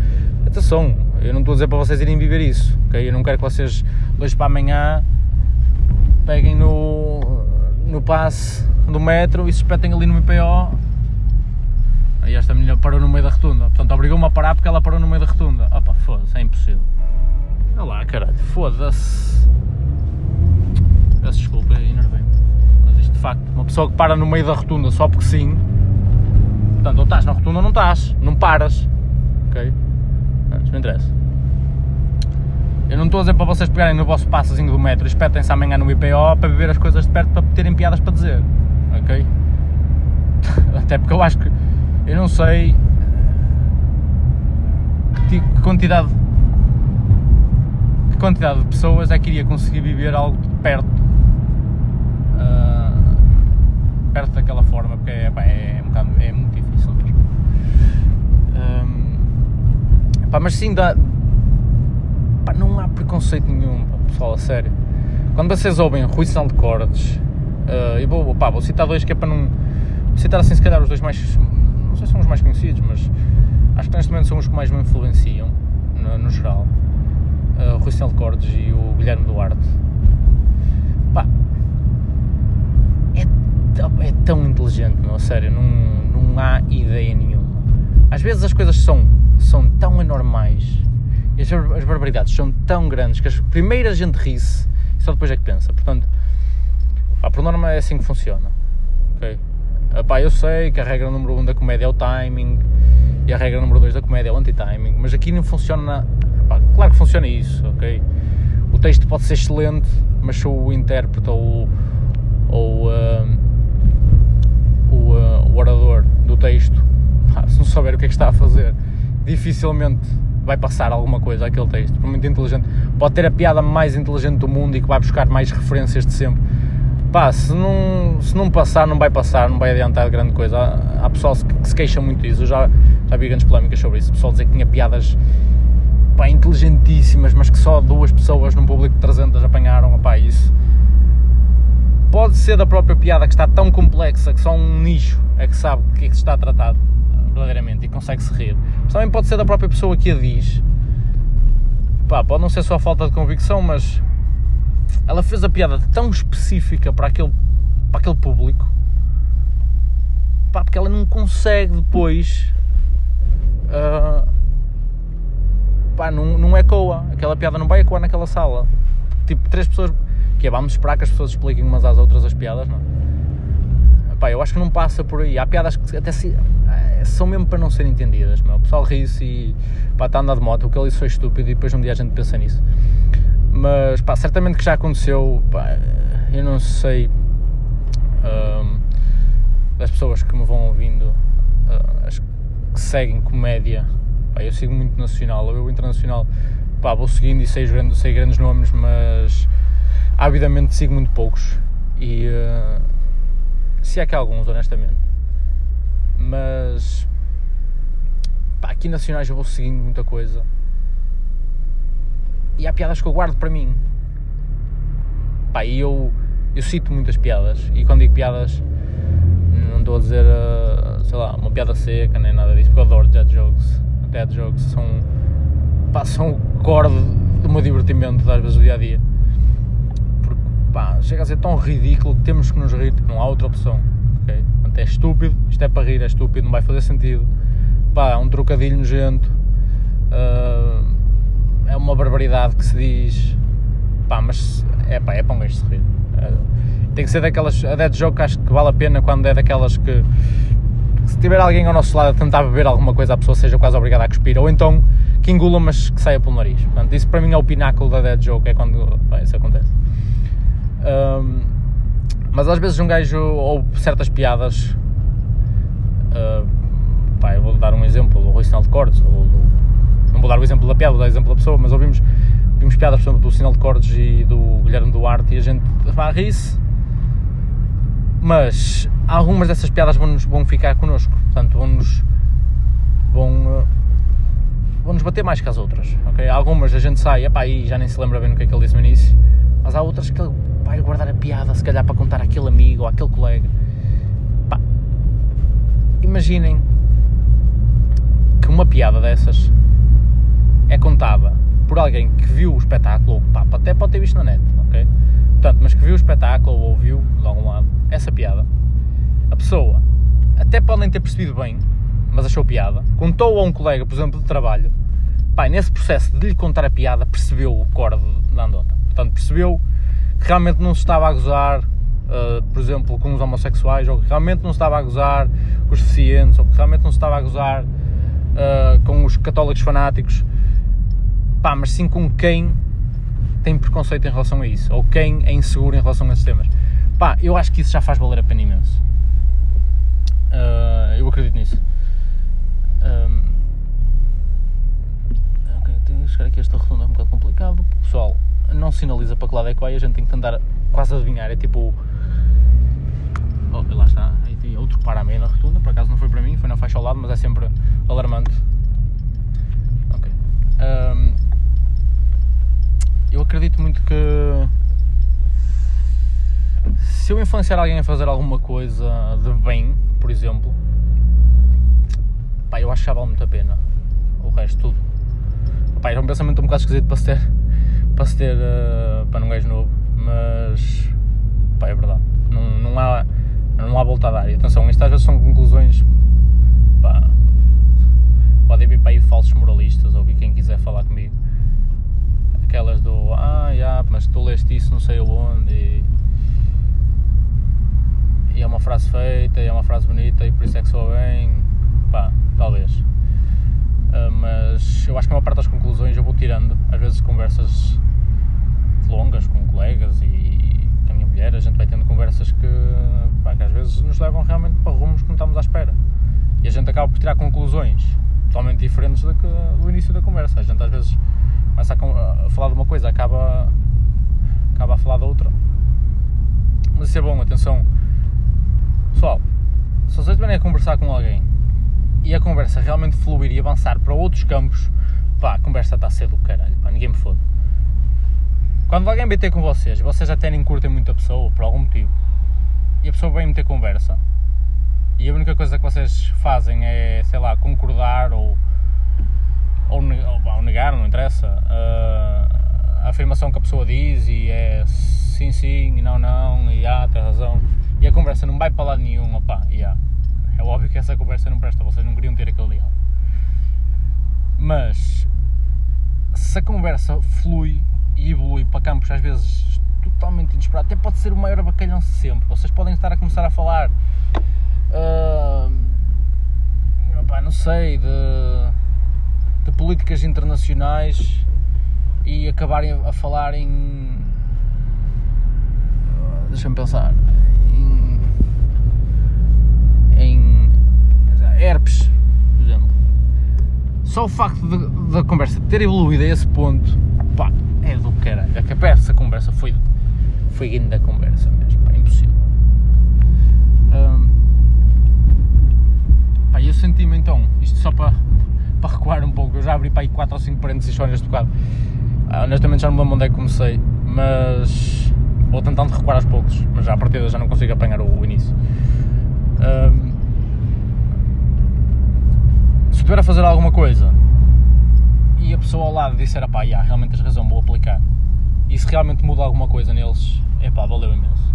Atenção, eu não estou a dizer para vocês irem viver isso, ok? Eu não quero que vocês, hoje para amanhã, peguem no, no passe do metro e se espetem ali no IPO. Aí esta menina parou no meio da rotunda. Portanto, obrigou-me a parar porque ela parou no meio da rotunda. Opa, foda-se, é impossível. Olha lá, caralho, foda-se. Peço desculpa, enervei-me. Mas facto, uma pessoa que para no meio da rotunda só porque sim. Portanto, ou estás na rotunda ou não estás. Não paras. Ok? Não, não interessa. Eu não estou a dizer para vocês pegarem no vosso passazinho do metro e espetem-se amanhã no IPO para beber as coisas de perto para terem piadas para dizer. Ok? Até porque eu acho que. Eu não sei. Que, que quantidade. Que quantidade de pessoas é que iria conseguir viver algo de perto. Uh, perto daquela forma, porque é, pá, é, um bocado, é muito difícil mesmo. Um, mas sim dá não há preconceito nenhum, pessoal, a sério. Quando vocês ouvem Rui de Cordes, uh, e vou, vou citar dois que é para não. Vou citar assim, se calhar, os dois mais. Não sei se são os mais conhecidos, mas acho que neste momento são os que mais me influenciam, no, no geral. Uh, Rui Sinal de Cordes e o Guilherme Duarte. Pá. É, tão inteligente, meu, sério, não, não há ideia nenhuma. Às vezes as coisas são, são tão anormais e as, as barbaridades são tão grandes que as primeiras a gente ri-se e só depois é que pensa. Portanto, pá, por norma é assim que funciona. Ok? Pá, eu sei que a regra número um da comédia é o timing E a regra número 2 da comédia é o anti-timing, mas aqui não funciona. Claro que funciona isso, ok? O texto pode ser excelente, mas se o intérprete ou, ou o, uh, o orador do texto, pá, se não souber o que é que está a fazer, dificilmente vai passar alguma coisa aquele texto, por muito inteligente. Pode ter a piada mais inteligente do mundo e que vai buscar mais referências de sempre. Pá, se não, se não passar, não vai passar, não vai adiantar grande coisa. Há, há pessoal que se queixa muito disso, eu já, já vi grandes polémicas sobre isso. Pessoal dizer que tinha piadas pá, inteligentíssimas, mas que só duas pessoas num público de 300 apanharam. Pá, isso pode ser da própria piada que está tão complexa que só um nicho é que sabe o que é que se está a tratar verdadeiramente e consegue-se rir. Mas também pode ser da própria pessoa que a diz. Pá, pode não ser só falta de convicção, mas ela fez a piada tão específica para aquele, para aquele público pá, porque ela não consegue depois uh, pá, não, não ecoa aquela piada não vai ecoar naquela sala tipo, três pessoas que é, vamos esperar que as pessoas expliquem umas às outras as piadas não? Pá, eu acho que não passa por aí há piadas que até se, são mesmo para não serem entendidas. Meu. O pessoal ri-se e pá, está a andar de moto, o que ele disse foi estúpido e depois um dia a gente pensa nisso. Mas pá, certamente que já aconteceu, pá, eu não sei um, das pessoas que me vão ouvindo, uh, as que seguem comédia, pá, eu sigo muito nacional, eu internacional, pá, vou seguindo e sei sei grandes nomes, mas avidamente sigo muito poucos. E uh, se é que há alguns, honestamente mas pá, aqui nacionais eu vou seguindo muita coisa e há piadas que eu guardo para mim. Pá, e eu, eu cito muitas piadas e quando digo piadas não estou a dizer, uh, sei lá, uma piada seca nem nada disso, porque eu adoro dead jokes. Dead jokes são, pá, são o core do meu divertimento às vezes do dia a dia. Pá, chega a ser tão ridículo que temos que nos rir, não há outra opção. Okay? Portanto, é estúpido, isto é para rir, é estúpido, não vai fazer sentido. Pá, é um trocadilho nojento, uh, é uma barbaridade que se diz, pá, mas é pá, é para um gajo se rir. Uh, tem que ser daquelas, a dead joke acho que vale a pena quando é daquelas que, que se tiver alguém ao nosso lado a tentar beber alguma coisa, a pessoa seja quase obrigada a cuspir, ou então que engula, mas que saia pelo nariz. Portanto, isso para mim é o pináculo da dead joke, é quando isso acontece. Um, mas às vezes um gajo ou certas piadas. Uh, pá, eu vou dar um exemplo do Rui Sinal de Cortes. Não vou dar o exemplo da piada, vou dar o exemplo da pessoa, mas ouvimos, ouvimos piadas, por exemplo, do Sinal de Cortes e do Guilherme Duarte e a gente ri-se. Mas algumas dessas piadas vão, -nos, vão ficar connosco, portanto vão-nos vão, vão -nos bater mais que as outras. Okay? Algumas a gente sai epá, e já nem se lembra bem no que é que ele disse no início, mas há outras que vai guardar a piada, se calhar para contar àquele amigo ou àquele colega. Pá, imaginem que uma piada dessas é contada por alguém que viu o espetáculo, ou pá, até pode ter visto na net, ok? Portanto, mas que viu o espetáculo ou ouviu de algum lado essa piada, a pessoa até pode nem ter percebido bem, mas achou piada, contou a um colega, por exemplo, de trabalho, pá, nesse processo de lhe contar a piada, percebeu o core da andota. Portanto, percebeu que realmente não se estava a gozar, uh, por exemplo, com os homossexuais, ou que realmente não se estava a gozar com os deficientes, ou que realmente não se estava a gozar uh, com os católicos fanáticos, pá, mas sim com quem tem preconceito em relação a isso, ou quem é inseguro em relação a esses temas. Pá, eu acho que isso já faz valer a pena imenso. Uh, eu acredito nisso. Um, ok, tenho que chegar aqui a esta rotunda é um bocado complicado. Pessoal, não sinaliza para que lado é que vai, a gente tem que tentar quase adivinhar. É tipo. Oh, lá está, aí tem outro para a meia na rotunda, por acaso não foi para mim, foi na faixa ao lado, mas é sempre alarmante. Ok. Um, eu acredito muito que se eu influenciar alguém a fazer alguma coisa de bem, por exemplo, pá, eu acho que já vale muito a pena. O resto tudo. Pá, é um pensamento um bocado esquisito para se ter para se ter uh, para um gajo novo, mas pá, é verdade. Não, não, há, não há volta a dar. E atenção, isto às vezes são conclusões. Pá, podem vir para aí falsos moralistas ou quem quiser falar comigo. Aquelas do ah, já, mas tu leste isso não sei aonde e, e é uma frase feita, é uma frase bonita e por isso é que soa bem. Pá, talvez. Uh, mas eu acho que a maior parte das conclusões eu vou tirando, às vezes conversas longas com colegas e com a minha mulher, a gente vai tendo conversas que, pá, que às vezes nos levam realmente para rumos que não estamos à espera. E a gente acaba por tirar conclusões totalmente diferentes do, que, do início da conversa. A gente às vezes começa a, a falar de uma coisa, acaba, acaba a falar da outra. Mas isso é bom, atenção. Pessoal, se vocês estiverem a conversar com alguém e a conversa realmente fluir e avançar para outros campos, pá, a conversa está a ser do caralho, pá, ninguém me fode. Quando alguém vem ter com vocês e vocês até nem curtem muito a pessoa, por algum motivo, e a pessoa vem meter conversa, e a única coisa que vocês fazem é, sei lá, concordar ou, ou, ou negar, não interessa, uh, a afirmação que a pessoa diz e é sim, sim, e não, não, e ah, tem razão, e a conversa não vai para lado nenhum, opá, yeah. É óbvio que essa conversa não presta, vocês não queriam ter aquele diálogo. Mas se a conversa flui e evolui para campos às vezes totalmente inesperados, até pode ser o maior bacalhão sempre. Vocês podem estar a começar a falar, uh, não sei, de, de políticas internacionais e acabarem a falar em. Deixa-me pensar. Em herpes, por exemplo. Só o facto da conversa ter evoluído a esse ponto, pá, é do caralho. É que essa conversa foi, foi guindo da conversa mesmo, pá, impossível. Pá, eu senti-me então, isto só para, para recuar um pouco, eu já abri para aí 4 ou 5 parênteses só neste bocado. Ah, honestamente já não me lembro onde é que comecei, mas vou tentando recuar aos poucos, mas já a partida já não consigo apanhar o, o início. Se estiver a fazer alguma coisa e a pessoa ao lado disser, pá, yeah, realmente tens razão, vou aplicar. E se realmente muda alguma coisa neles, é pá, valeu imenso.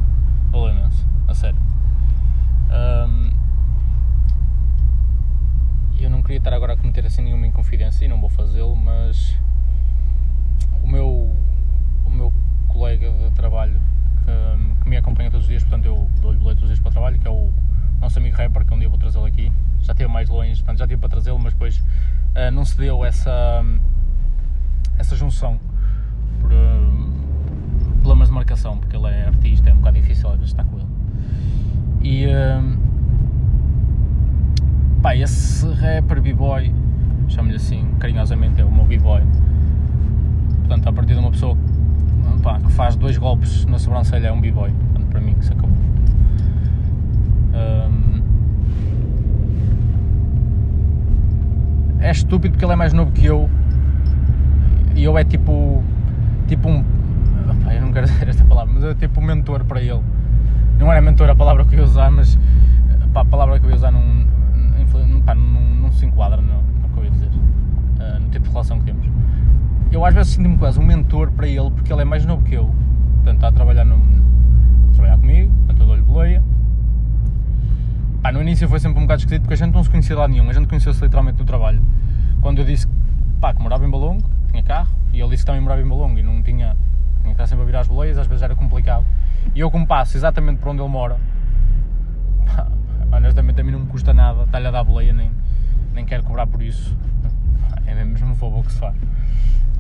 Valeu imenso, a sério. Um, eu não queria estar agora a cometer assim nenhuma inconfidência e não vou fazê-lo, mas o meu, o meu colega de trabalho que, que, me acompanha todos os dias, portanto eu dou-lhe boleto todos os dias para o trabalho, que é o nosso amigo rapper, que um dia vou trazê-lo aqui. Já esteve mais longe, portanto já tive para trazê-lo, mas depois uh, não se deu essa, essa junção por uh, problemas de marcação, porque ele é artista, é um bocado difícil às vezes estar com ele. E uh, pá, esse rapper b-boy, chamo-lhe assim carinhosamente, é o meu b-boy. Portanto, a partir de uma pessoa pá, que faz dois golpes na sobrancelha é um b-boy. Portanto, para mim que se acabou. Um, é estúpido porque ele é mais novo que eu. E eu é tipo tipo um opa, eu não quero dizer esta palavra, mas é tipo um mentor para ele. Não era mentor a palavra que eu ia usar mas pá, a palavra que eu ia usar não, pá, não, não se enquadra no, no, que eu ia dizer uh, no tipo de relação que temos. Eu às vezes sinto-me quase um mentor para ele porque ele é mais novo que eu. Portanto está a trabalhar, no, a trabalhar comigo portanto eu dou-lhe boleia Pá, no início foi sempre um bocado esquisito porque a gente não se conhecia lado nenhum, a gente conheceu-se literalmente no trabalho. Quando eu disse pá, que morava em Balongo, tinha carro, e ele disse que também morava em Balongo e não tinha, tinha que estar sempre a virar as boleias, às vezes era complicado. E eu, como passo exatamente por onde ele mora, pá, honestamente a mim não me custa nada estar-lhe a dar boleia, nem, nem quero cobrar por isso. É mesmo favor que se faz.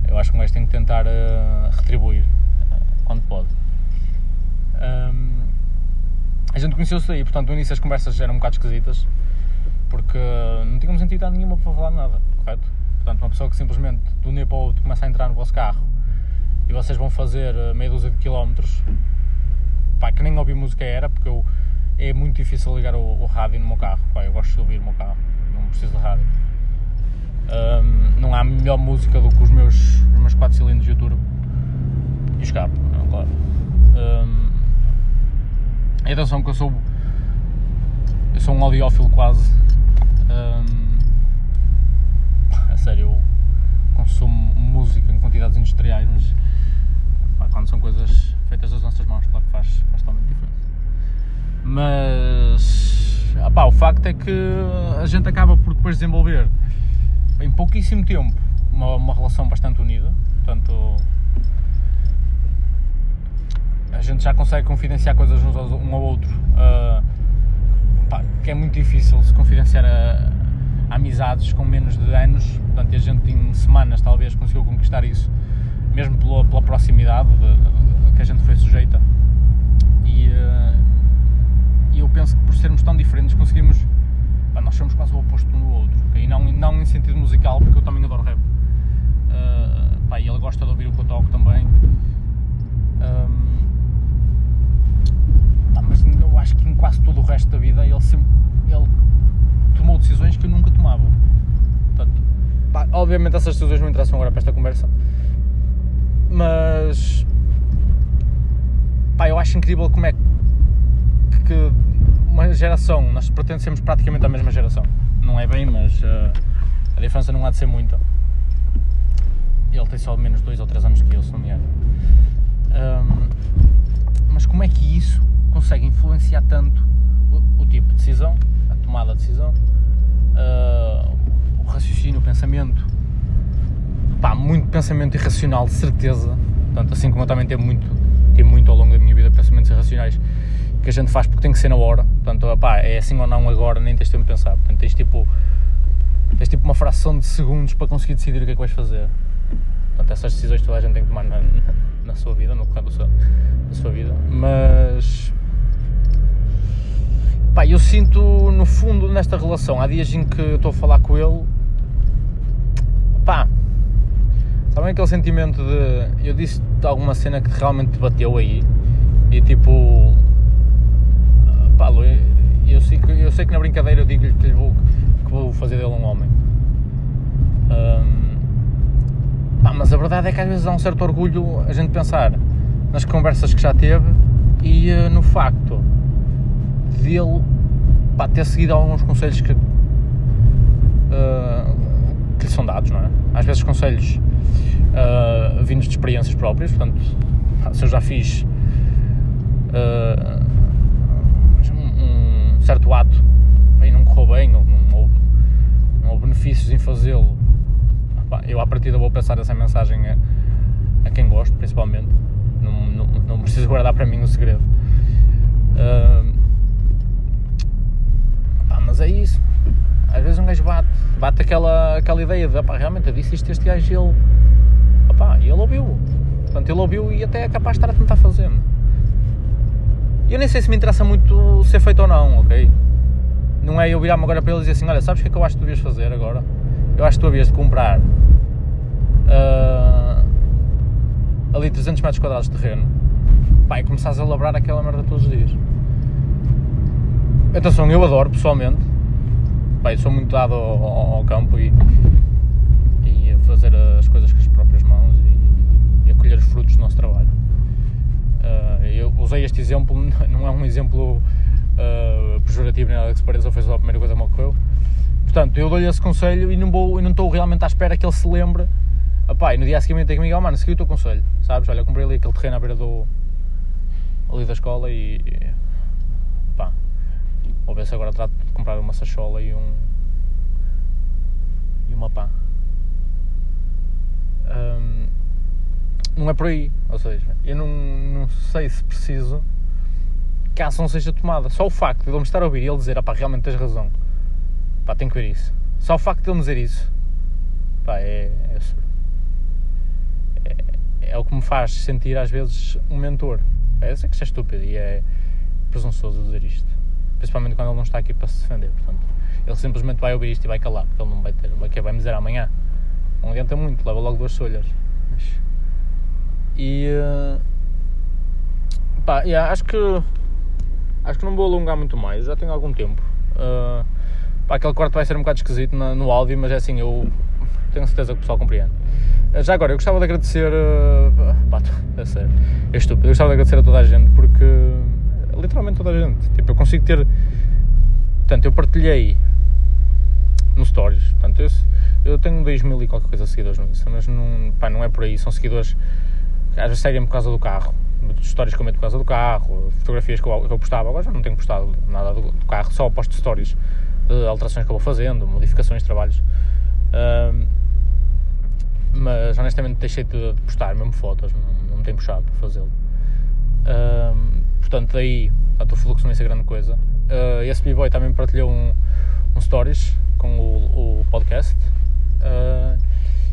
Eu acho que um gajo tem que tentar uh, retribuir uh, quando pode. Um, a gente conheceu-se aí, portanto no início as conversas eram um bocado esquisitas porque não tínhamos entidade nenhuma para falar nada, correto? Portanto, uma pessoa que simplesmente de um dia para o outro começa a entrar no vosso carro e vocês vão fazer eh, meia dúzia de quilómetros, pá, que nem ouvir música era, porque eu, é muito difícil ligar o, o, rádio no meu carro, pá, eu gosto de ouvir o meu carro, não preciso de rádio. Um, não há melhor música do que os meus, os meus 4 cilindros de YouTube e escape, não, claro. Um, e atenção que eu sou. Eu sou um audiófilo quase. Um, a sério, eu consumo música em quantidades industriais, mas pá, quando são coisas feitas das nossas mãos, claro que faz, faz totalmente diferença. Mas opá, o facto é que a gente acaba por depois desenvolver em pouquíssimo tempo uma, uma relação bastante unida. Portanto, a gente já consegue confidenciar coisas uns um ao outro uh, pá, que é muito difícil se confidenciar a, amizades com menos de anos, portanto, a gente em semanas talvez conseguiu conquistar isso, mesmo pela, pela proximidade de, de, que a gente foi sujeita. E, uh, eu penso que por sermos tão diferentes conseguimos. Pá, nós somos quase o oposto um do outro, okay? e não, não em sentido musical, porque eu também adoro rap. Uh, pá, e ele gosta de ouvir o que eu toco também. Um, pá, mas eu acho que em quase todo o resto da vida ele sempre ele tomou decisões que eu nunca tomava. Portanto, pá, obviamente essas decisões não interessam agora para esta conversa, mas pá, eu acho incrível como é que uma geração, nós pertencemos praticamente à mesma geração. Não é bem, mas uh, a diferença não há de ser muita. Ele tem só menos 2 ou 3 anos que eu, se não me engano. Um, mas como é que isso consegue influenciar tanto o, o tipo de decisão, a tomada de decisão, uh, o raciocínio, o pensamento? Pá, muito pensamento irracional, de certeza. Portanto, assim como eu também tenho muito, tenho muito ao longo da minha vida pensamentos irracionais que a gente faz porque tem que ser na hora. Portanto, pá, é assim ou não agora, nem tens tempo de pensar. Portanto, tens tipo, tens tipo uma fração de segundos para conseguir decidir o que é que vais fazer. Portanto, essas decisões toda a gente tem que tomar na, na sua vida, no correr da sua vida. Mas. Pá, eu sinto no fundo nesta relação, há dias em que estou a falar com ele. Pá, sabem aquele sentimento de. Eu disse alguma cena que realmente te bateu aí e tipo. Pá, eu sei que, eu sei que na brincadeira eu digo-lhe que, vou, que vou fazer dele um homem. Um, Pá, mas a verdade é que às vezes há um certo orgulho a gente pensar nas conversas que já teve e uh, no facto dele pá, ter seguido alguns conselhos que, uh, que lhe são dados, não é? Às vezes conselhos uh, vindos de experiências próprias, portanto, se eu já fiz um, um, certo ato e não correu bem, não, não, houve, não houve benefícios em fazê-lo eu à partida vou passar essa mensagem a, a quem gosto, principalmente. Não, não, não, preciso guardar para mim o segredo. Uh, mas é isso. Às vezes um gajo bate, bate aquela, aquela ideia de pá, realmente eu disse isto este gajo e ele. Opá, ele ouviu. Portanto, ele ouviu e até é capaz de estar a tentar fazer. Eu nem sei se me interessa muito ser feito ou não, ok? Não é eu virar-me agora para ele e dizer assim: olha, sabes o que é que eu acho que tu devias fazer agora? eu acho que tu havias de comprar uh, ali 300 metros quadrados de terreno pá, e começares a labrar aquela merda todos os dias. Atenção, eu adoro pessoalmente, eu sou muito dado ao, ao, campo e, e, a fazer as coisas com as próprias mãos e, e a colher os frutos do nosso trabalho. Uh, eu usei este exemplo, não é um exemplo uh, pejorativo nem nada que se pareça, foi só a primeira coisa que me ocorreu Portanto, eu dou-lhe esse conselho e não, vou, e não estou realmente à espera que ele se lembre. Epá, e no dia seguinte tem comigo, oh, mano, segui o teu conselho, sabes? Olha, comprei ali aquele terreno à beira do. ali da escola e. Vou ver se agora trato de comprar uma sachola e um. e uma pá. Um, não é por aí, ou seja, eu não, não sei se preciso que a ação seja tomada. Só o facto de ele me estar a ouvir e ele dizer, ah pá, realmente tens razão Pá, tem que ver isso. Só o facto de ele me dizer isso, pá, é, é, é, é, o que me faz sentir às vezes um mentor. É, eu sei que é estúpido e é presunçoso dizer isto. Principalmente quando ele não está aqui para se defender. Portanto, ele simplesmente vai ouvir isto e vai calar, porque ele não vai ter, vai, vai me dizer amanhã. Não adianta muito, leva logo duas solhas. E. Uh, pá, yeah, acho que. Acho que não vou alongar muito mais, já tenho algum tempo. Uh, Pá, aquele quarto vai ser um bocado esquisito no, no áudio, mas é assim, eu tenho certeza que o pessoal compreende. Eh, já agora, eu gostava de agradecer. Uh, pá, é sério, é estúpido. Eu gostava de agradecer a toda a gente porque. Literalmente toda a gente. Tipo, eu consigo ter. Portanto, eu partilhei no Stories. Portanto, eu, eu tenho 2 mil e qualquer coisa seguidores no Insta, mas não, pá, não é por aí. São seguidores que às vezes seguem por causa do carro. Histórias que eu meto por causa do carro, fotografias que eu, que eu postava. Agora já não tenho postado nada do, do carro, só posto stories de alterações que eu vou fazendo, modificações, trabalhos. Um, mas honestamente deixei de postar mesmo fotos, não, não me tenho puxado para fazê-lo. Um, portanto, daí portanto, o fluxo não ser grande coisa. Uh, esse B-Boy também partilhou um, um stories com o, o podcast. Uh,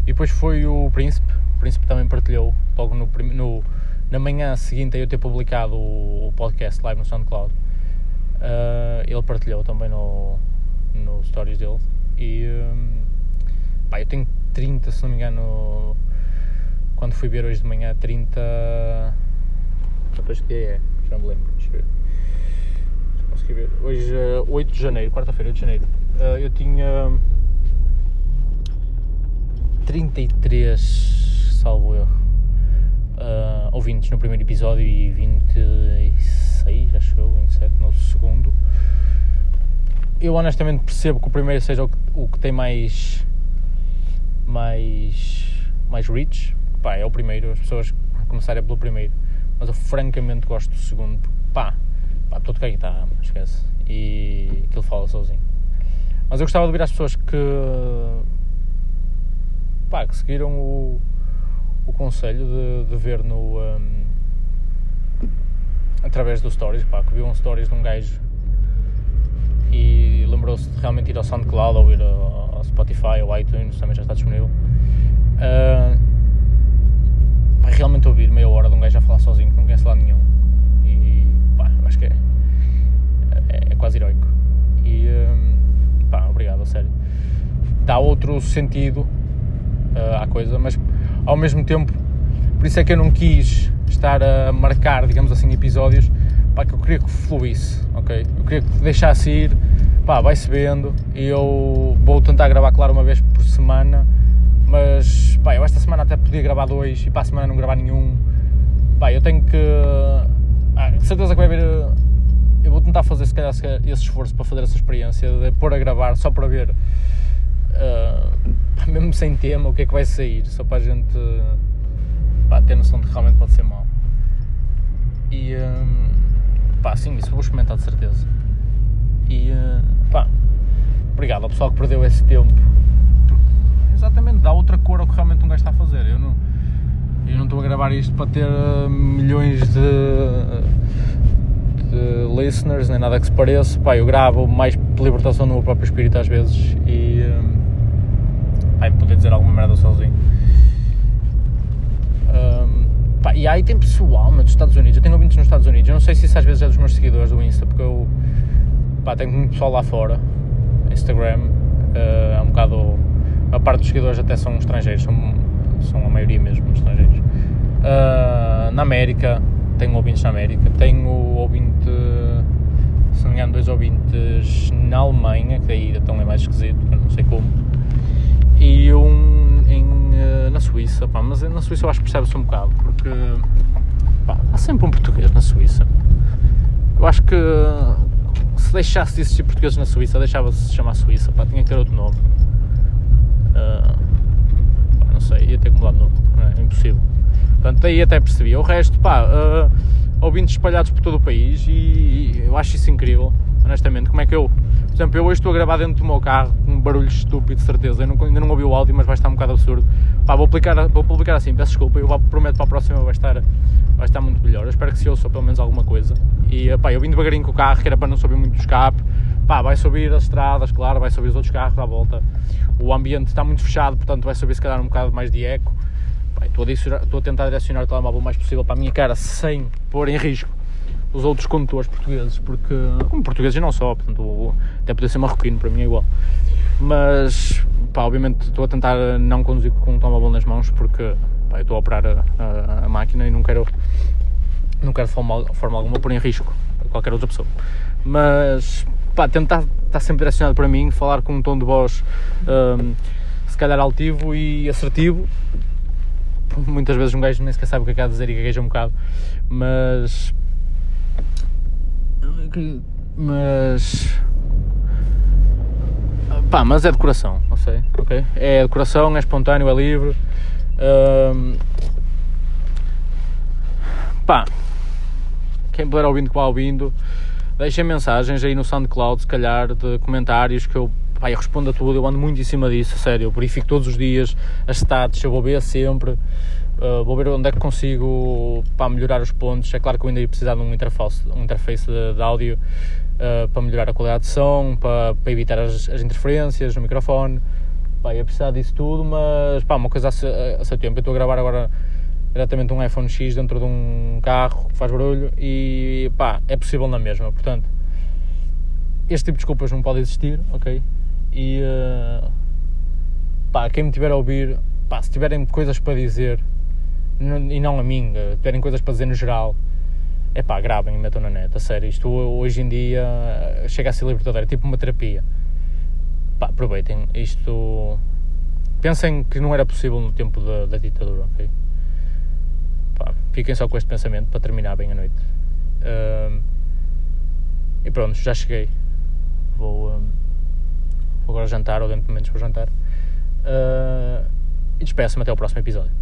e depois foi o Príncipe, o Príncipe também partilhou, logo no, no na manhã seguinte a eu ter publicado o, o podcast live no SoundCloud. Uh, ele partilhou também no, no stories dele. E um, pá, eu tenho 30, se não me engano, quando fui ver hoje de manhã, 30. Quantos que é? Já me lembro, deixa eu ver. Consegui ver. Hoje, uh, ah, 8 de janeiro, quarta-feira, 8 de janeiro. Uh, eu tinha 33, salvo eu, uh, ouvintes no primeiro episódio e 26, acho eu, 27 no segundo. Eu honestamente percebo que o primeiro seja o que, o que tem mais. mais. mais reach. Pá, é o primeiro, as pessoas começarem pelo primeiro. Mas eu francamente gosto do segundo, pá, pá, estou a guitarra, esquece. E aquilo fala sozinho. Mas eu gostava de ouvir as pessoas que pá, que seguiram o, o conselho de, de ver no. Um, através dos stories, pá, que viu um stories de um gajo e lembrou-se de realmente ir ao SoundCloud ou ir ao, Spotify ou iTunes, também já está disponível. Uh, realmente ouvir meia hora de um gajo a falar sozinho que não conhece lá nenhum. E pá, acho que é, é, é quase heroico. E um, pá, obrigado, a sério. Dá outro sentido uh, à coisa, mas ao mesmo tempo, por isso é que eu não quis estar a marcar, digamos assim, episódios, pá, que eu queria que fluísse, ok? Eu queria que deixasse ir, pá, vai-se vendo, e eu vou tentar gravar, claro, uma vez por semana, mas, pá, eu esta semana até podia gravar dois, e para a semana não gravar nenhum, pá, eu tenho que, ah, de certeza que vai haver, eu vou tentar fazer, se calhar, esse esforço para fazer essa experiência, de pôr a gravar, só para ver uh, mesmo sem tema, o que é que vai sair, só para a gente pá, ter noção de que realmente pode ser mau. E um, pá, sim, isso vou experimentar de certeza. E uh, pá, obrigado ao pessoal que perdeu esse tempo. Exatamente, dá outra cor ao que realmente um gajo está a fazer. Eu não, eu não estou a gravar isto para ter milhões de, de listeners, nem nada que se pareça. Pá, eu gravo mais por libertação do meu próprio espírito às vezes e. Um, Ai, poder dizer alguma merda sozinho. Um, pá, e aí tem pessoal mas dos Estados Unidos, eu tenho ouvintes nos Estados Unidos, eu não sei se isso às vezes é dos meus seguidores do Insta, porque eu pá, tenho muito pessoal lá fora, Instagram, uh, é um bocado. A parte dos seguidores até são estrangeiros, são, são a maioria mesmo estrangeiros. Uh, na América, tenho ouvintes na América, tenho ouvinte, se não me engano, dois ouvintes na Alemanha, que daí então é mais esquisito, não sei como e um em, eh, na Suíça, pá, mas na Suíça eu acho que percebe-se um bocado, porque pá, há sempre um português na Suíça. Eu acho que se deixasse de existir portugueses na Suíça, deixava-se de se chamar Suíça, pá, tinha que ter outro nome. Uh, não sei, ia ter que mudar de nome, é impossível. Portanto, daí até percebia. O resto, pá, uh, ouvintes espalhados por todo o país e, e eu acho isso incrível, honestamente. Como é que eu por exemplo, eu hoje estou a gravar dentro do meu carro com um barulho estúpido, de certeza. Eu não, ainda não ouvi o áudio, mas vai estar um bocado absurdo. Pá, vou, aplicar, vou publicar assim, peço desculpa. Eu prometo para a próxima vai estar, vai estar muito melhor. Eu espero que se ouça pelo menos alguma coisa. E pá, eu vim devagarinho com o carro, que era para não subir muito o escape. Pá, vai subir as estradas, claro, vai subir os outros carros à volta. O ambiente está muito fechado, portanto vai subir se calhar um bocado mais de eco. Estou, a a tentar direcionar o telemóvel o mais possível para a minha cara sem pôr em risco os outros condutores portugueses, porque, como portugueses não só, portanto, até poder ser marroquino, para mim é igual. Mas, pá, obviamente estou a tentar não conduzir com um telemóvel nas mãos, porque, pá, estou a operar a, a, a, máquina e não quero, não quero de forma, forma alguma pôr em risco qualquer outra pessoa. Mas, pá, tentar estar sempre direcionado para mim, falar com um tom de voz, um, se calhar altivo e assertivo, muitas vezes um gajo nem sequer sabe o que é que há a dizer e gagueja um bocado, mas mas. Pá, mas é decoração, não sei, ok? É decoração, é espontâneo, é livre. Um, pá, quem puder ouvindo que vá ouvindo, deixem mensagens aí no SoundCloud, se calhar, de comentários que eu pá, eu respondo a tudo, eu ando muito em cima disso, sério, eu verifico todos os dias as stats, eu vou ver sempre, uh, vou ver onde é que consigo pá, melhorar os pontos. É claro que eu ainda ia precisar de um interface, um interface de, de áudio uh, para melhorar a qualidade de som, para, para evitar as, as, interferências no microfone. Pá, ia precisar disso tudo, mas pá, uma coisa a seu, a seu tempo. Eu estou a gravar agora diretamente um iPhone X dentro de um carro que faz barulho e pá, é possível na mesma. Portanto, este tipo de desculpas não pode existir, ok? E uh, pá, quem me tiver a ouvir, pá, se tiverem coisas para dizer, e não a mim, uh, tiverem coisas para dizer no geral, é pá, gravem e metam na net, a sério. Isto hoje em dia uh, chega a ser libertador, é tipo uma terapia. Pá, aproveitem. Isto. Pensem que não era possível no tempo da, da ditadura, ok? Fiquem só com este pensamento para terminar bem a noite. Uh, e pronto, já cheguei. Vou, um, vou agora jantar, ou dentro de momentos vou jantar. Uh, e despeço-me até o próximo episódio.